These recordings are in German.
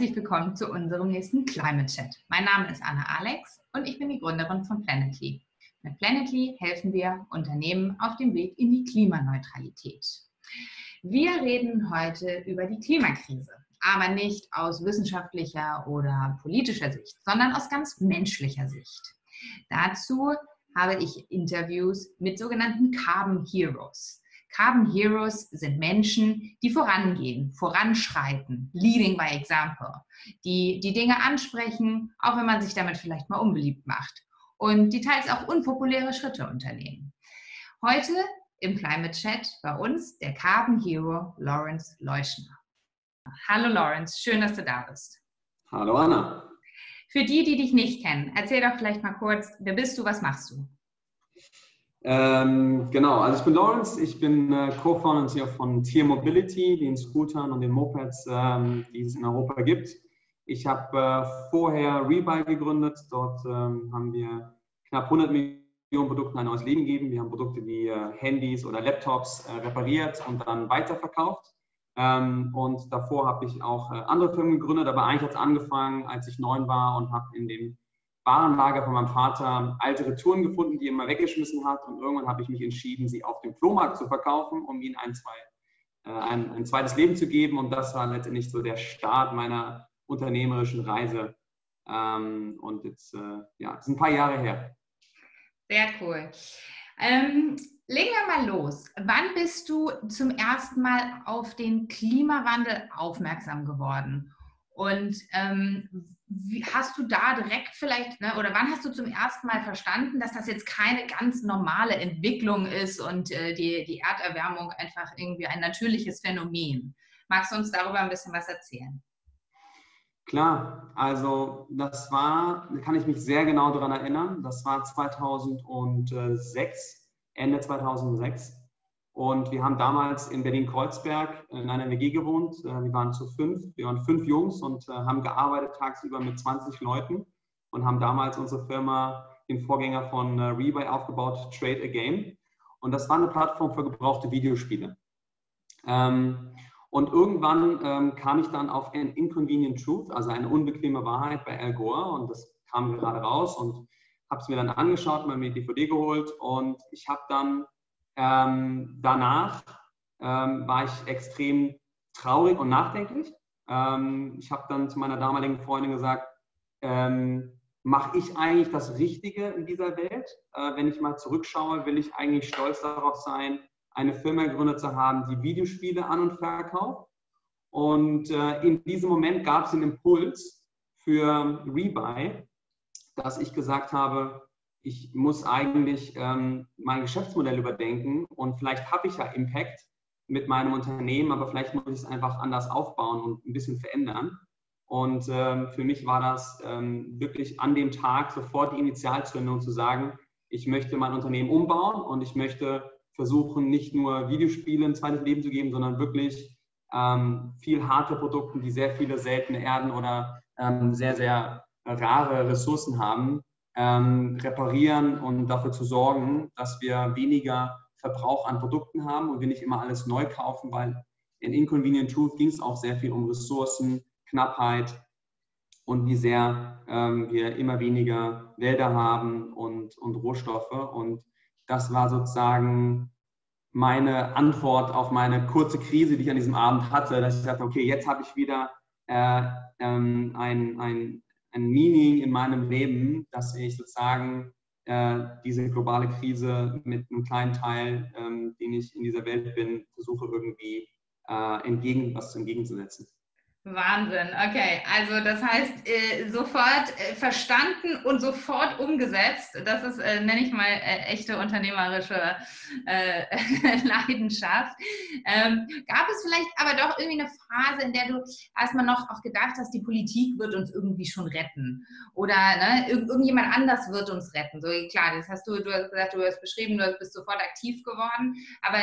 herzlich willkommen zu unserem nächsten Climate Chat. Mein Name ist Anna Alex und ich bin die Gründerin von Planetly. Mit Planetly helfen wir Unternehmen auf dem Weg in die Klimaneutralität. Wir reden heute über die Klimakrise, aber nicht aus wissenschaftlicher oder politischer Sicht, sondern aus ganz menschlicher Sicht. Dazu habe ich Interviews mit sogenannten Carbon Heroes. Carbon Heroes sind Menschen, die vorangehen, voranschreiten, leading by example, die die Dinge ansprechen, auch wenn man sich damit vielleicht mal unbeliebt macht und die teils auch unpopuläre Schritte unternehmen. Heute im Climate Chat bei uns der Carbon Hero Lawrence Leuschner. Hallo Lawrence, schön, dass du da bist. Hallo Anna. Für die, die dich nicht kennen, erzähl doch vielleicht mal kurz, wer bist du, was machst du? Ähm, genau, also ich bin Lawrence, ich bin äh, Co-Founder und CEO von Tier Mobility, den Scootern und den Mopeds, ähm, die es in Europa gibt. Ich habe äh, vorher Rebuy gegründet, dort ähm, haben wir knapp 100 Millionen Produkten ein neues Leben gegeben. Wir haben Produkte wie äh, Handys oder Laptops äh, repariert und dann weiterverkauft. Ähm, und davor habe ich auch äh, andere Firmen gegründet, aber eigentlich hat es angefangen, als ich neun war und habe in dem Warenlager von meinem Vater alte Retouren gefunden, die er immer weggeschmissen hat. Und irgendwann habe ich mich entschieden, sie auf dem Flohmarkt zu verkaufen, um ihnen ein, zwei, äh, ein, ein zweites Leben zu geben. Und das war letztendlich so der Start meiner unternehmerischen Reise. Ähm, und jetzt, äh, ja, ist ein paar Jahre her. Sehr cool. Ähm, legen wir mal los. Wann bist du zum ersten Mal auf den Klimawandel aufmerksam geworden? Und ähm, wie, hast du da direkt vielleicht, ne, oder wann hast du zum ersten Mal verstanden, dass das jetzt keine ganz normale Entwicklung ist und äh, die, die Erderwärmung einfach irgendwie ein natürliches Phänomen? Magst du uns darüber ein bisschen was erzählen? Klar, also das war, da kann ich mich sehr genau daran erinnern, das war 2006, Ende 2006. Und wir haben damals in Berlin-Kreuzberg in einer WG gewohnt. Äh, wir waren zu fünf. Wir waren fünf Jungs und äh, haben gearbeitet tagsüber mit 20 Leuten und haben damals unsere Firma, den Vorgänger von äh, Rebuy, aufgebaut, Trade a Game. Und das war eine Plattform für gebrauchte Videospiele. Ähm, und irgendwann ähm, kam ich dann auf ein Inconvenient Truth, also eine unbequeme Wahrheit bei Al Gore. Und das kam gerade raus und habe es mir dann angeschaut, mir die DVD geholt. Und ich habe dann ähm, danach ähm, war ich extrem traurig und nachdenklich. Ähm, ich habe dann zu meiner damaligen Freundin gesagt, ähm, mache ich eigentlich das Richtige in dieser Welt? Äh, wenn ich mal zurückschaue, will ich eigentlich stolz darauf sein, eine Firma gegründet zu haben, die Videospiele an und verkauft. Und äh, in diesem Moment gab es einen Impuls für Rebuy, dass ich gesagt habe, ich muss eigentlich ähm, mein Geschäftsmodell überdenken und vielleicht habe ich ja Impact mit meinem Unternehmen, aber vielleicht muss ich es einfach anders aufbauen und ein bisschen verändern. Und ähm, für mich war das ähm, wirklich an dem Tag sofort die Initialzündung zu sagen, ich möchte mein Unternehmen umbauen und ich möchte versuchen, nicht nur Videospiele ein zweites Leben zu geben, sondern wirklich ähm, viel harte Produkte, die sehr viele seltene Erden oder ähm, sehr, sehr rare Ressourcen haben, ähm, reparieren und dafür zu sorgen, dass wir weniger Verbrauch an Produkten haben und wir nicht immer alles neu kaufen, weil in Inconvenient Truth ging es auch sehr viel um Ressourcen, Knappheit und wie sehr ähm, wir immer weniger Wälder haben und, und Rohstoffe. Und das war sozusagen meine Antwort auf meine kurze Krise, die ich an diesem Abend hatte, dass ich sagte, okay, jetzt habe ich wieder äh, ähm, ein, ein, ein Meaning in meinem Leben, dass ich sozusagen äh, diese globale Krise mit einem kleinen Teil, ähm, den ich in dieser Welt bin, versuche irgendwie äh, entgegen, was entgegenzusetzen. Wahnsinn, okay. Also das heißt, äh, sofort äh, verstanden und sofort umgesetzt. Das ist, äh, nenne ich mal, echte unternehmerische Leidenschaft. Ähm, gab es vielleicht aber doch irgendwie eine Phase, in der du erstmal noch auch gedacht hast, die Politik wird uns irgendwie schon retten? Oder ne, irg irgendjemand anders wird uns retten? So klar, das hast du, du hast gesagt, du hast beschrieben, du bist sofort aktiv geworden. Aber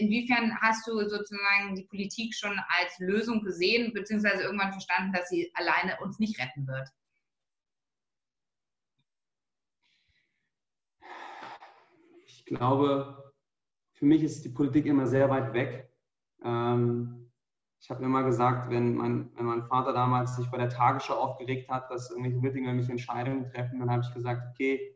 inwiefern hast du sozusagen die Politik schon als Lösung gesehen? Beziehungsweise irgendwann verstanden, dass sie alleine uns nicht retten wird? Ich glaube, für mich ist die Politik immer sehr weit weg. Ähm, ich habe immer gesagt, wenn mein, wenn mein Vater damals sich bei der Tagesschau aufgeregt hat, dass irgendwelche Wittingen irgendwelche Entscheidungen treffen, dann habe ich gesagt, okay,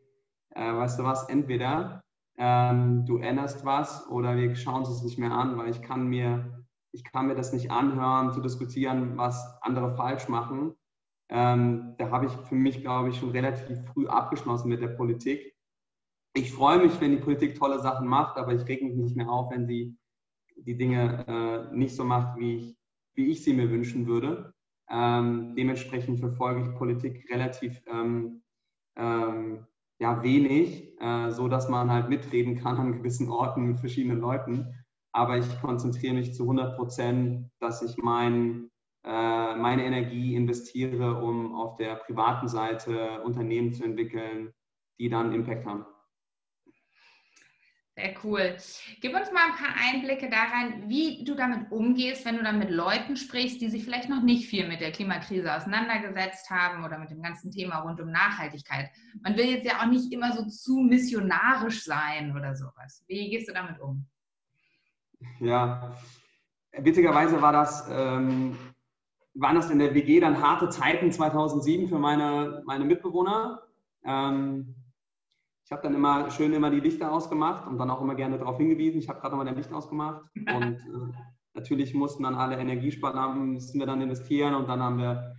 äh, weißt du was, entweder ähm, du änderst was oder wir schauen uns es nicht mehr an, weil ich kann mir, ich kann mir das nicht anhören, zu diskutieren, was andere falsch machen. Ähm, da habe ich für mich, glaube ich, schon relativ früh abgeschlossen mit der Politik. Ich freue mich, wenn die Politik tolle Sachen macht, aber ich reg mich nicht mehr auf, wenn sie die Dinge äh, nicht so macht, wie ich, wie ich sie mir wünschen würde. Ähm, dementsprechend verfolge ich Politik relativ ähm, ähm, ja, wenig, äh, so dass man halt mitreden kann an gewissen Orten mit verschiedenen Leuten. Aber ich konzentriere mich zu 100 Prozent, dass ich mein, äh, meine Energie investiere, um auf der privaten Seite Unternehmen zu entwickeln, die dann Impact haben. Sehr cool. Gib uns mal ein paar Einblicke daran, wie du damit umgehst, wenn du dann mit Leuten sprichst, die sich vielleicht noch nicht viel mit der Klimakrise auseinandergesetzt haben oder mit dem ganzen Thema rund um Nachhaltigkeit. Man will jetzt ja auch nicht immer so zu missionarisch sein oder sowas. Wie gehst du damit um? Ja, witzigerweise war das, ähm, waren das in der WG dann harte Zeiten 2007 für meine, meine Mitbewohner. Ähm, ich habe dann immer schön immer die Lichter ausgemacht und dann auch immer gerne darauf hingewiesen. Ich habe gerade nochmal dein Licht ausgemacht und äh, natürlich mussten dann alle Energiesparnamen müssen wir dann investieren und dann haben wir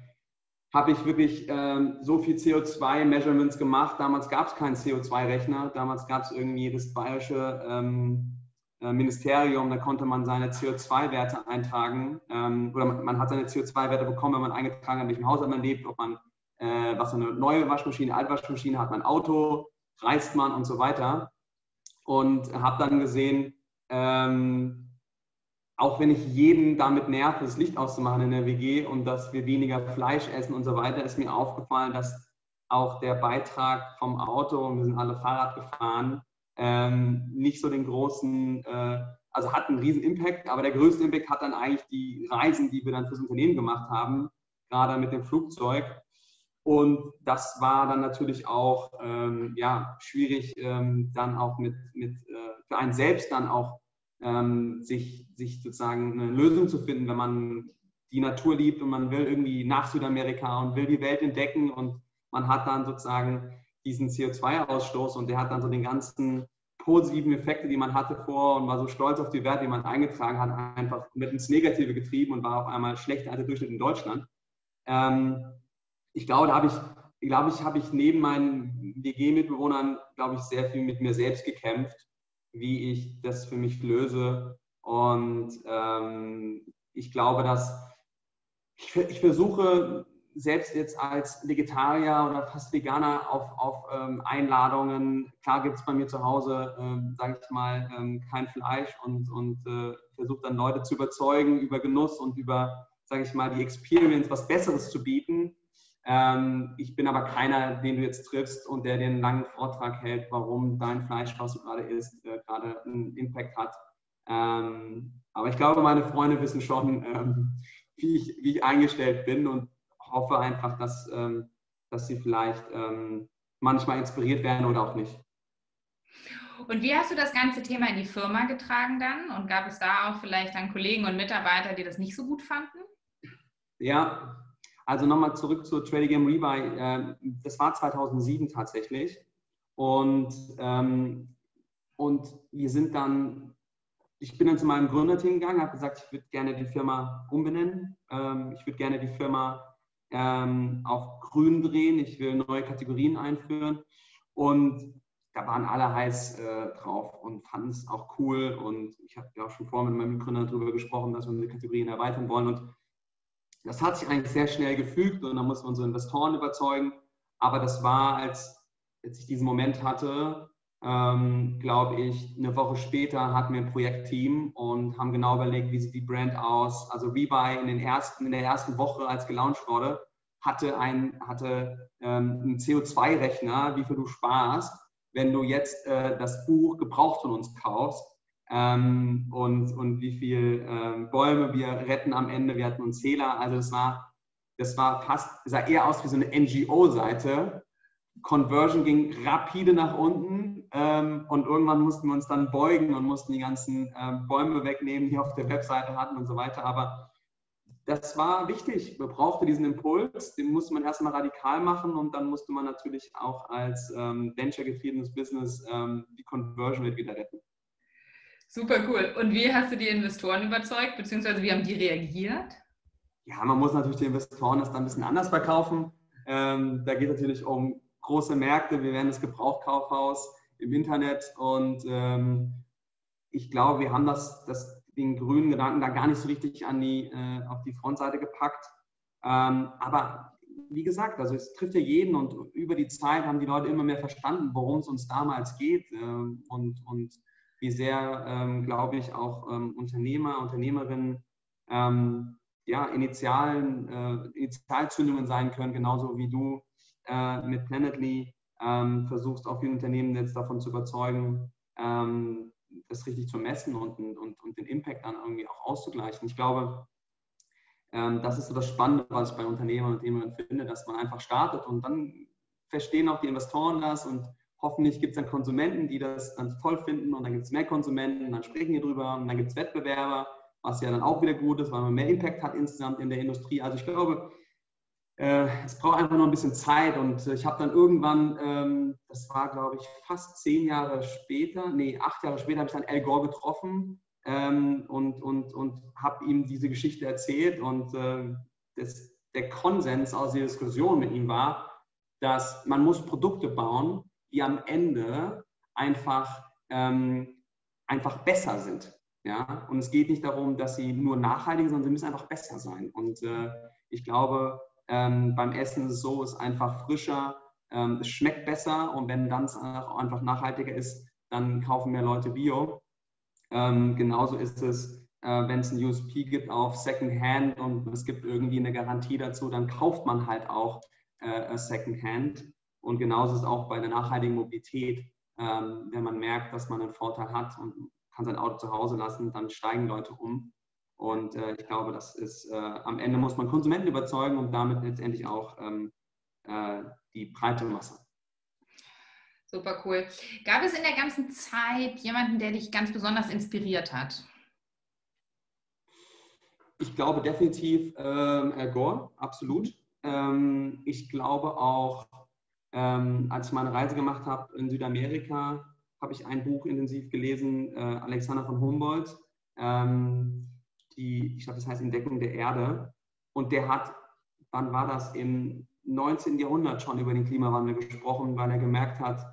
habe ich wirklich ähm, so viel CO2-Measurements gemacht. Damals gab es keinen CO2-Rechner. Damals gab es irgendwie das bayerische ähm, äh, Ministerium, da konnte man seine CO2-Werte eintragen. Ähm, oder man, man, hat seine CO2-Werte bekommen, wenn man eingetragen hat, in welchem Haushalt man lebt, ob man äh, was eine neue Waschmaschine, Altwaschmaschine hat, man Auto, reist man und so weiter. Und habe dann gesehen, ähm, auch wenn ich jeden damit nerve, das Licht auszumachen in der WG und dass wir weniger Fleisch essen und so weiter, ist mir aufgefallen, dass auch der Beitrag vom Auto, und wir sind alle Fahrrad gefahren, ähm, nicht so den großen, äh, also hat einen riesen Impact, aber der größte Impact hat dann eigentlich die Reisen, die wir dann fürs Unternehmen gemacht haben, gerade mit dem Flugzeug. Und das war dann natürlich auch ähm, ja, schwierig, ähm, dann auch mit, mit äh, für einen selbst dann auch ähm, sich, sich sozusagen eine Lösung zu finden, wenn man die Natur liebt und man will irgendwie nach Südamerika und will die Welt entdecken und man hat dann sozusagen diesen CO2-Ausstoß und der hat dann so den ganzen positiven Effekte, die man hatte vor und war so stolz auf die Werte, die man eingetragen hat, einfach mit ins Negative getrieben und war auf einmal schlechter als der Durchschnitt in Deutschland. Ähm, ich glaube, da habe ich, glaube ich, habe ich neben meinen WG-Mitbewohnern, glaube ich, sehr viel mit mir selbst gekämpft, wie ich das für mich löse. Und ähm, ich glaube, dass ich, ich, versuche selbst jetzt als Vegetarier oder fast Veganer auf, auf ähm, Einladungen, klar gibt es bei mir zu Hause, ähm, sage ich mal, ähm, kein Fleisch und, und äh, versuche dann Leute zu überzeugen über Genuss und über, sage ich mal, die Experience, was Besseres zu bieten. Ähm, ich bin aber keiner, den du jetzt triffst und der einen langen Vortrag hält, warum dein Fleisch, was du gerade isst, äh, gerade einen Impact hat. Ähm, aber ich glaube, meine Freunde wissen schon, ähm, wie, ich, wie ich eingestellt bin und hoffe einfach, dass, ähm, dass sie vielleicht ähm, manchmal inspiriert werden oder auch nicht. Und wie hast du das ganze Thema in die Firma getragen dann? Und gab es da auch vielleicht dann Kollegen und Mitarbeiter, die das nicht so gut fanden? Ja, also nochmal zurück zu Trading Game Rebuy. Ähm, das war 2007 tatsächlich. Und, ähm, und wir sind dann, ich bin dann zu meinem Gründerteam gegangen, habe gesagt, ich würde gerne die Firma umbenennen. Ähm, ich würde gerne die Firma auf grün drehen. Ich will neue Kategorien einführen. Und da waren alle heiß äh, drauf und fanden es auch cool. Und ich habe ja auch schon vorher mit meinem Gründer darüber gesprochen, dass wir die Kategorien erweitern wollen. Und das hat sich eigentlich sehr schnell gefügt und dann mussten wir unsere Investoren überzeugen. Aber das war, als, als ich diesen Moment hatte, ähm, glaube ich, eine Woche später hatten wir ein Projektteam und haben genau überlegt, wie sieht die Brand aus. Also Rebuy in, den ersten, in der ersten Woche, als gelauncht wurde, hatte, ein, hatte ähm, einen CO2-Rechner, wie viel du sparst, wenn du jetzt äh, das Buch gebraucht von uns kaufst ähm, und, und wie viele ähm, Bäume wir retten am Ende. Wir hatten einen Zähler, also das war, das war fast, sah eher aus wie so eine NGO-Seite. Conversion ging rapide nach unten ähm, und irgendwann mussten wir uns dann beugen und mussten die ganzen ähm, Bäume wegnehmen, die wir auf der Webseite hatten und so weiter. Aber das war wichtig. Man brauchte diesen Impuls, den musste man erstmal radikal machen und dann musste man natürlich auch als ähm, venture-getriebenes Business ähm, die Conversion Rate wieder retten. Super cool. Und wie hast du die Investoren überzeugt, beziehungsweise wie haben die reagiert? Ja, man muss natürlich die Investoren das dann ein bisschen anders verkaufen. Ähm, da geht es natürlich um große Märkte. Wir werden das Gebrauchkaufhaus im Internet und ähm, ich glaube, wir haben das, das, den grünen Gedanken da gar nicht so richtig an die, äh, auf die Frontseite gepackt. Ähm, aber wie gesagt, also es trifft ja jeden und über die Zeit haben die Leute immer mehr verstanden, worum es uns damals geht äh, und, und wie sehr, ähm, glaube ich, auch ähm, Unternehmer, Unternehmerinnen ähm, ja, Initialen, äh, Initialzündungen sein können, genauso wie du äh, mit Planetly ähm, versuchst, auch viele Unternehmen jetzt davon zu überzeugen, ähm, das richtig zu messen und, und, und den Impact dann irgendwie auch auszugleichen. Ich glaube, ähm, das ist so das Spannende, was ich bei Unternehmern und Unternehmerinnen finde, dass man einfach startet und dann verstehen auch die Investoren das und hoffentlich gibt es dann Konsumenten, die das dann toll finden und dann gibt es mehr Konsumenten, dann sprechen die drüber und dann gibt es Wettbewerber, was ja dann auch wieder gut ist, weil man mehr Impact hat insgesamt in der Industrie. Also ich glaube, äh, es braucht einfach nur ein bisschen Zeit und ich habe dann irgendwann, ähm, das war glaube ich fast zehn Jahre später, nee, acht Jahre später habe ich dann Al Gore getroffen ähm, und, und, und habe ihm diese Geschichte erzählt und äh, das, der Konsens aus der Diskussion mit ihm war, dass man muss Produkte bauen, die am Ende einfach, ähm, einfach besser sind. Ja? Und es geht nicht darum, dass sie nur nachhaltig sind, sondern sie müssen einfach besser sein. Und äh, ich glaube, ähm, beim Essen ist es so, es ist einfach frischer, ähm, es schmeckt besser und wenn dann es einfach nachhaltiger ist, dann kaufen mehr Leute Bio. Ähm, genauso ist es, äh, wenn es ein USP gibt auf Secondhand und es gibt irgendwie eine Garantie dazu, dann kauft man halt auch äh, Secondhand. Und genauso ist es auch bei der nachhaltigen Mobilität. Ähm, wenn man merkt, dass man einen Vorteil hat und kann sein Auto zu Hause lassen, dann steigen Leute um. Und äh, ich glaube, das ist, äh, am Ende muss man Konsumenten überzeugen und damit letztendlich auch ähm, äh, die breite Masse. Super cool. Gab es in der ganzen Zeit jemanden, der dich ganz besonders inspiriert hat? Ich glaube definitiv ähm, Al Gore, absolut. Ähm, ich glaube auch, ähm, als ich meine Reise gemacht habe in Südamerika, habe ich ein Buch intensiv gelesen, äh, Alexander von Humboldt, ähm, die, ich glaube, das heißt Entdeckung der Erde. Und der hat, wann war das, im 19. Jahrhundert schon über den Klimawandel gesprochen, weil er gemerkt hat,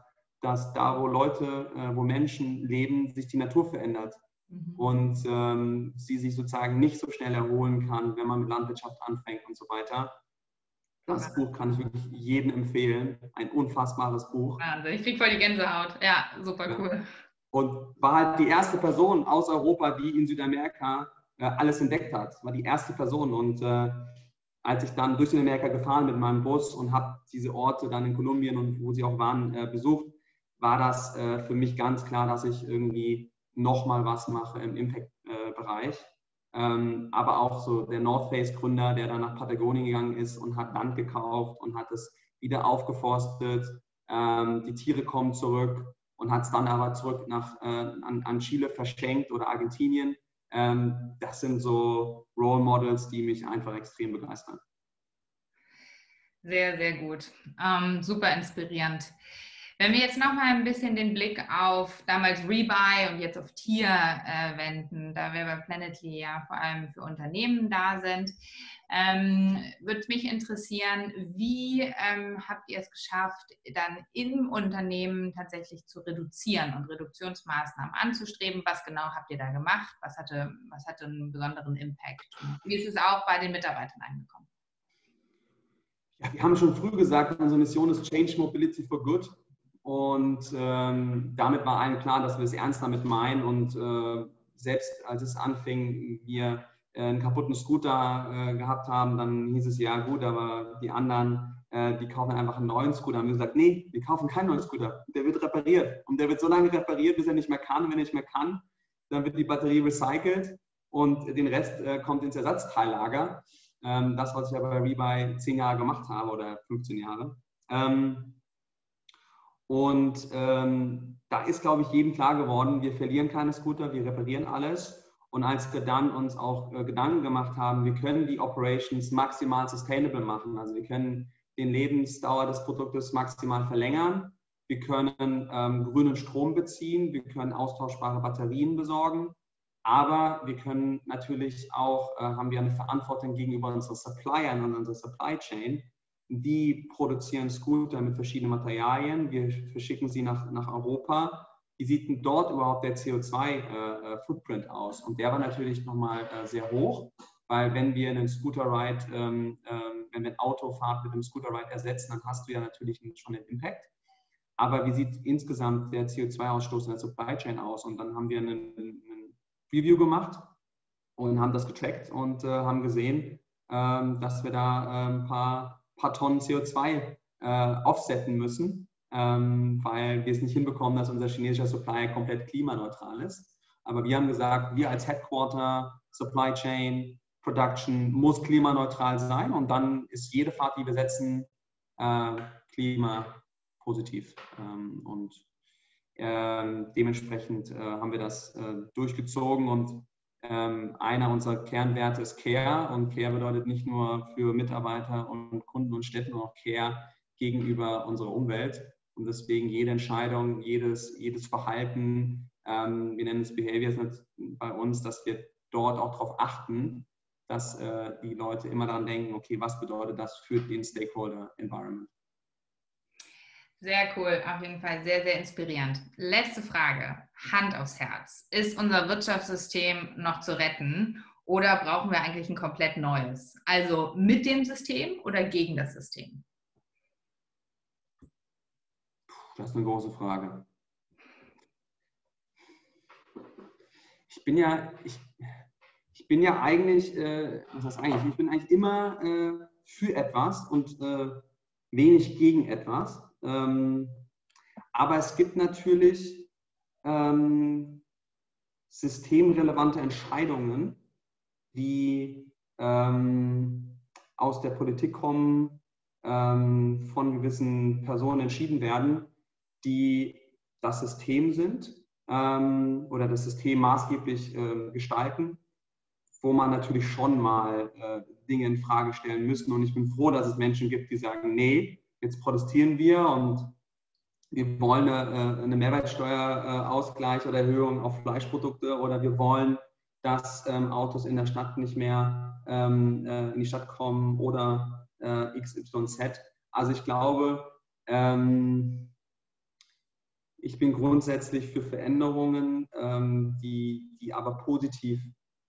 dass da, wo Leute, äh, wo Menschen leben, sich die Natur verändert. Mhm. Und ähm, sie sich sozusagen nicht so schnell erholen kann, wenn man mit Landwirtschaft anfängt und so weiter. Das Buch kann ich wirklich jedem empfehlen. Ein unfassbares Buch. Wahnsinn, ich kriege voll die Gänsehaut. Ja, super cool. Und war halt die erste Person aus Europa, die in Südamerika alles entdeckt hat. War die erste Person. Und äh, als ich dann durch Südamerika gefahren mit meinem Bus und habe diese Orte dann in Kolumbien und wo sie auch waren äh, besucht, war das äh, für mich ganz klar, dass ich irgendwie nochmal was mache im Impact-Bereich. Ähm, aber auch so der North Face Gründer, der dann nach Patagonien gegangen ist und hat Land gekauft und hat es wieder aufgeforstet. Ähm, die Tiere kommen zurück und hat es dann aber zurück nach, äh, an, an, Chile verschenkt oder Argentinien. Ähm, das sind so Role Models, die mich einfach extrem begeistern. Sehr, sehr gut. Ähm, super inspirierend. Wenn wir jetzt nochmal ein bisschen den Blick auf damals Rebuy und jetzt auf Tier äh, wenden, da wir bei Planetly ja vor allem für Unternehmen da sind, ähm, würde mich interessieren, wie ähm, habt ihr es geschafft, dann im Unternehmen tatsächlich zu reduzieren und Reduktionsmaßnahmen anzustreben? Was genau habt ihr da gemacht? Was hatte, was hatte einen besonderen Impact? Und wie ist es auch bei den Mitarbeitern angekommen? Ja, wir haben schon früh gesagt, unsere Mission ist Change Mobility for Good. Und ähm, damit war allen klar, dass wir es ernst damit meinen. Und äh, selbst als es anfing, wir äh, einen kaputten Scooter äh, gehabt haben, dann hieß es ja gut, aber die anderen, äh, die kaufen einfach einen neuen Scooter. Haben wir gesagt, nee, wir kaufen keinen neuen Scooter. Der wird repariert. Und der wird so lange repariert, bis er nicht mehr kann. Und wenn er nicht mehr kann, dann wird die Batterie recycelt und den Rest äh, kommt ins Ersatzteillager. Ähm, das, was ich aber bei zehn Jahre gemacht habe oder 15 Jahre. Ähm, und ähm, da ist, glaube ich, jedem klar geworden, wir verlieren keine Scooter, wir reparieren alles. Und als wir dann uns auch äh, Gedanken gemacht haben, wir können die Operations maximal sustainable machen, also wir können den Lebensdauer des Produktes maximal verlängern, wir können ähm, grünen Strom beziehen, wir können austauschbare Batterien besorgen, aber wir können natürlich auch, äh, haben wir eine Verantwortung gegenüber unseren Suppliern und unserer Supply Chain. Die produzieren Scooter mit verschiedenen Materialien. Wir verschicken sie nach, nach Europa. Wie sieht denn dort überhaupt der CO2-Footprint äh, äh aus? Und der war natürlich nochmal äh, sehr hoch, weil wenn wir einen Scooter-Ride, ähm, ähm, wenn wir ein Autofahrt mit einem Scooter-Ride ersetzen, dann hast du ja natürlich schon einen Impact. Aber wie sieht insgesamt der CO2-Ausstoß in der Supply Chain aus? Und dann haben wir einen, einen Review gemacht und haben das getrackt und äh, haben gesehen, ähm, dass wir da äh, ein paar, paar Tonnen CO2 äh, offsetten müssen, ähm, weil wir es nicht hinbekommen, dass unser chinesischer Supply komplett klimaneutral ist. Aber wir haben gesagt, wir als Headquarter, Supply Chain, Production muss klimaneutral sein und dann ist jede Fahrt, die wir setzen, äh, klimapositiv. Ähm, und ähm, dementsprechend äh, haben wir das äh, durchgezogen und ähm, einer unserer Kernwerte ist Care und Care bedeutet nicht nur für Mitarbeiter und Kunden und Städte, sondern auch Care gegenüber unserer Umwelt. Und deswegen jede Entscheidung, jedes, jedes Verhalten, ähm, wir nennen es Behaviors bei uns, dass wir dort auch darauf achten, dass äh, die Leute immer daran denken, okay, was bedeutet das für den Stakeholder Environment? Sehr cool, auf jeden Fall sehr, sehr inspirierend. Letzte Frage, Hand aufs Herz. Ist unser Wirtschaftssystem noch zu retten oder brauchen wir eigentlich ein komplett neues? Also mit dem System oder gegen das System? Das ist eine große Frage. Ich bin ja, ich, ich bin ja eigentlich, äh, was heißt eigentlich, ich bin eigentlich immer äh, für etwas und äh, wenig gegen etwas. Ähm, aber es gibt natürlich ähm, systemrelevante Entscheidungen, die ähm, aus der Politik kommen, ähm, von gewissen Personen entschieden werden, die das System sind ähm, oder das System maßgeblich äh, gestalten wo man natürlich schon mal äh, Dinge in Frage stellen müssen. Und ich bin froh, dass es Menschen gibt, die sagen, nee, jetzt protestieren wir und wir wollen eine, äh, eine Mehrwertsteuerausgleich oder Erhöhung auf Fleischprodukte oder wir wollen, dass ähm, Autos in der Stadt nicht mehr ähm, äh, in die Stadt kommen oder äh, XYZ. Also ich glaube, ähm, ich bin grundsätzlich für Veränderungen, ähm, die, die aber positiv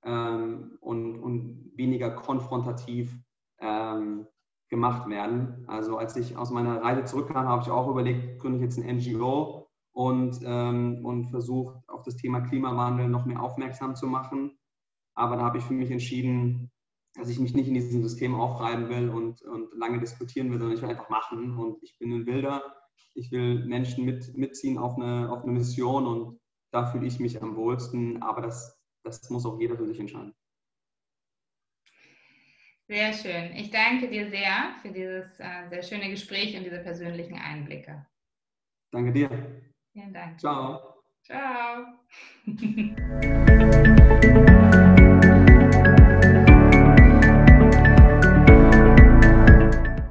ähm, und, und weniger konfrontativ ähm, gemacht werden. Also als ich aus meiner Reise zurückkam, habe ich auch überlegt, gründe ich jetzt ein NGO und, ähm, und versucht auf das Thema Klimawandel noch mehr aufmerksam zu machen. Aber da habe ich für mich entschieden, dass ich mich nicht in diesem System aufreiben will und, und lange diskutieren will, sondern ich will einfach machen. Und ich bin ein Wilder. Ich will Menschen mit, mitziehen auf eine, auf eine Mission und da fühle ich mich am wohlsten. Aber das das muss auch jeder für sich entscheiden. Sehr schön. Ich danke dir sehr für dieses äh, sehr schöne Gespräch und diese persönlichen Einblicke. Danke dir. Vielen Dank. Ciao. Ciao.